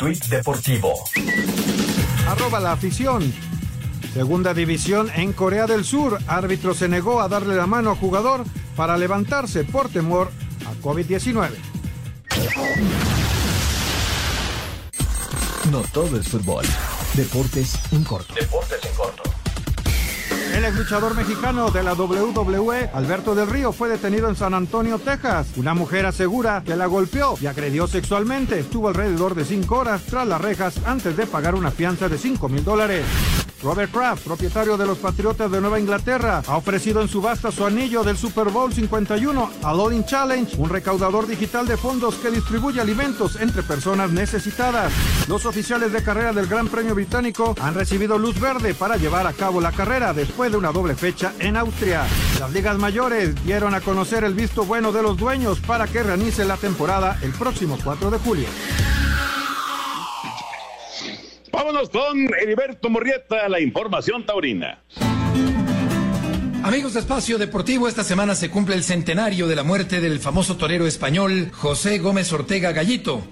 Tuit deportivo. Arroba la afición. Segunda división en Corea del Sur. Árbitro se negó a darle la mano a jugador para levantarse por temor a COVID-19. No todo es fútbol. Deportes en corto. Deportes en corto. El ex luchador mexicano de la WWE, Alberto del Río, fue detenido en San Antonio, Texas. Una mujer asegura que la golpeó y agredió sexualmente. Estuvo alrededor de cinco horas tras las rejas antes de pagar una fianza de 5 mil dólares. Robert Kraft, propietario de los Patriotas de Nueva Inglaterra, ha ofrecido en subasta su anillo del Super Bowl 51 a Loading Challenge, un recaudador digital de fondos que distribuye alimentos entre personas necesitadas. Los oficiales de carrera del Gran Premio Británico han recibido luz verde para llevar a cabo la carrera después de una doble fecha en Austria. Las ligas mayores dieron a conocer el visto bueno de los dueños para que reinicie la temporada el próximo 4 de julio. Vámonos con Heriberto Morrieta, la información taurina. Amigos de Espacio Deportivo, esta semana se cumple el centenario de la muerte del famoso torero español José Gómez Ortega Gallito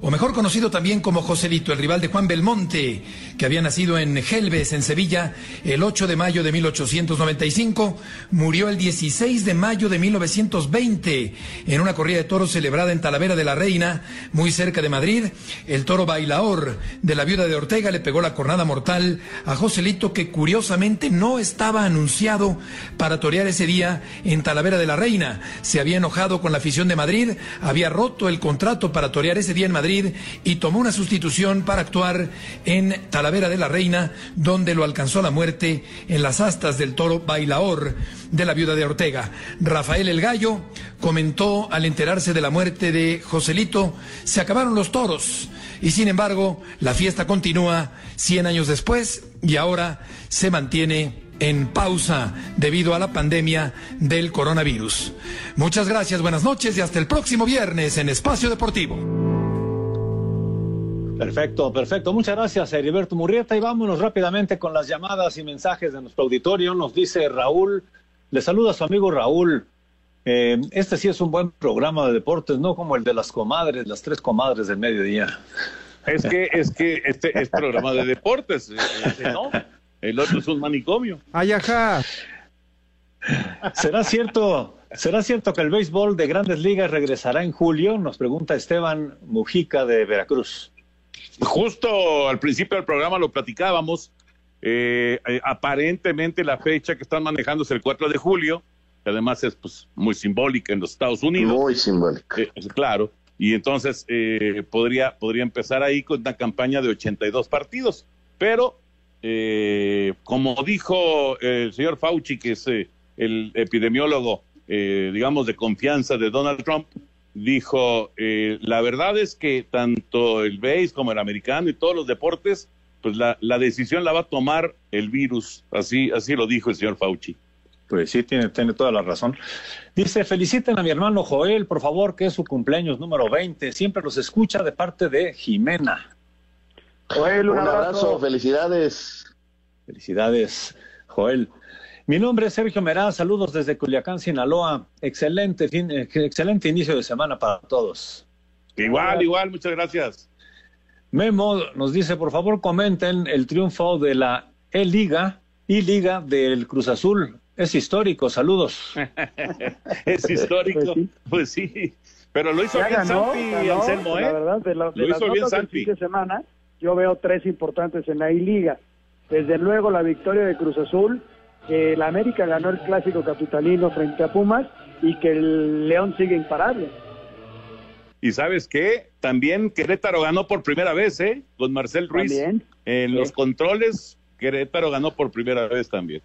o mejor conocido también como Joselito, el rival de Juan Belmonte, que había nacido en Gelbes, en Sevilla, el 8 de mayo de 1895, murió el 16 de mayo de 1920 en una corrida de toros celebrada en Talavera de la Reina, muy cerca de Madrid. El toro bailaor de la viuda de Ortega le pegó la cornada mortal a Joselito, que curiosamente no estaba anunciado para torear ese día en Talavera de la Reina. Se había enojado con la afición de Madrid, había roto el contrato para torear ese día en Madrid y tomó una sustitución para actuar en Talavera de la Reina, donde lo alcanzó la muerte en las astas del toro bailaor de la viuda de Ortega. Rafael El Gallo comentó al enterarse de la muerte de Joselito, se acabaron los toros y sin embargo la fiesta continúa 100 años después y ahora se mantiene en pausa debido a la pandemia del coronavirus. Muchas gracias, buenas noches y hasta el próximo viernes en Espacio Deportivo. Perfecto, perfecto. Muchas gracias, Heriberto Murrieta. Y vámonos rápidamente con las llamadas y mensajes de nuestro auditorio. Nos dice Raúl, le saluda a su amigo Raúl. Eh, este sí es un buen programa de deportes, no como el de las comadres, las tres comadres del mediodía. Es que, es que este es programa de deportes, eh, eh, ¿no? El otro es un manicomio. Ay, ajá. ¿Será cierto, ¿Será cierto que el béisbol de grandes ligas regresará en julio? Nos pregunta Esteban Mujica de Veracruz. Justo al principio del programa lo platicábamos. Eh, eh, aparentemente la fecha que están manejando es el 4 de julio, que además es pues, muy simbólica en los Estados Unidos. Muy simbólica. Eh, claro. Y entonces podría, podría empezar ahí con una campaña de 82 partidos. Pero, como dijo el señor Fauci, que es el epidemiólogo, digamos, de confianza de Donald Trump, dijo, eh, la verdad es que tanto el base como el americano y todos los deportes, pues la, la, decisión la va a tomar el virus, así, así lo dijo el señor Fauci. Pues sí, tiene, tiene toda la razón. Dice, feliciten a mi hermano Joel, por favor, que es su cumpleaños número 20. Siempre los escucha de parte de Jimena. Joel, un, abrazo, felicidades. Felicidades, Joel. Mi nombre es Sergio Meraz, saludos desde Culiacán, Sinaloa. Excelente, fin, eh, excelente inicio de semana para todos. Igual, igual, muchas gracias. Memo nos dice, por favor, comenten el triunfo de la E-Liga y Liga del Cruz Azul. Es histórico, saludos. es histórico, pues sí. Pero lo hizo bien Santi, Anselmo, ¿eh? La verdad, de, lo hizo bien Santi. De semana, yo veo tres importantes en la I-Liga. Desde luego la victoria de Cruz Azul, que el América ganó el clásico capitalino frente a Pumas y que el León sigue imparable. Y sabes qué, también Querétaro ganó por primera vez, ¿eh? Con Marcel Ruiz. En los controles, Querétaro ganó por primera vez también.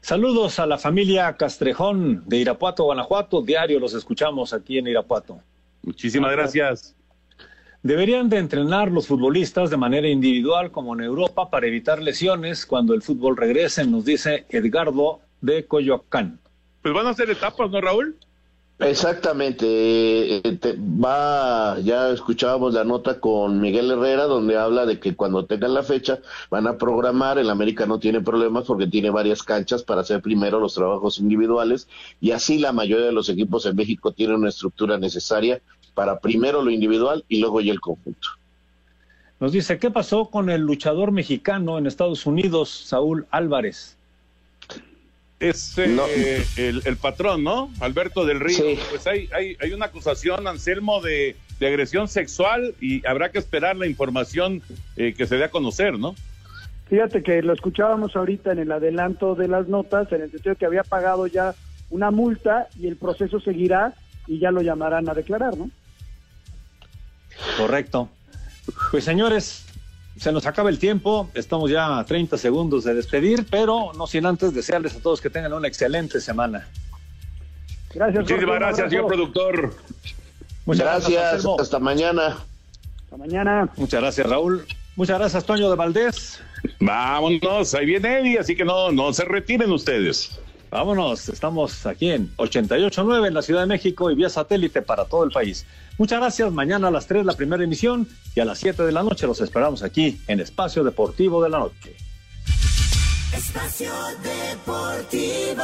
Saludos a la familia Castrejón de Irapuato, Guanajuato. Diario los escuchamos aquí en Irapuato. Muchísimas gracias. Deberían de entrenar los futbolistas de manera individual como en Europa para evitar lesiones cuando el fútbol regrese, nos dice Edgardo de Coyoacán. Pues van a ser etapas, ¿no, Raúl? Exactamente. Eh, va, ya escuchábamos la nota con Miguel Herrera donde habla de que cuando tengan la fecha van a programar. El América no tiene problemas porque tiene varias canchas para hacer primero los trabajos individuales y así la mayoría de los equipos en México tienen una estructura necesaria para primero lo individual y luego ya el conjunto. Nos dice, ¿qué pasó con el luchador mexicano en Estados Unidos, Saúl Álvarez? Es eh, el, el, patrón, ¿no? Alberto del Río. Pues hay, hay, hay, una acusación, Anselmo, de, de, agresión sexual y habrá que esperar la información eh, que se dé a conocer, ¿no? Fíjate que lo escuchábamos ahorita en el adelanto de las notas, en el sentido que había pagado ya una multa y el proceso seguirá y ya lo llamarán a declarar, ¿no? Correcto. Pues señores, se nos acaba el tiempo, estamos ya a 30 segundos de despedir, pero no sin antes desearles a todos que tengan una excelente semana. Gracias. Muchísimas gracias, señor productor. Muchas gracias, hasta mañana. Hasta mañana. Muchas gracias, Raúl. Muchas gracias, Toño de Valdés. Vámonos, ahí viene Eddie, así que no, no se retiren ustedes. Vámonos, estamos aquí en 88.9 en la Ciudad de México y vía satélite para todo el país. Muchas gracias, mañana a las 3 la primera emisión y a las 7 de la noche los esperamos aquí en Espacio Deportivo de la Noche. Espacio Deportivo.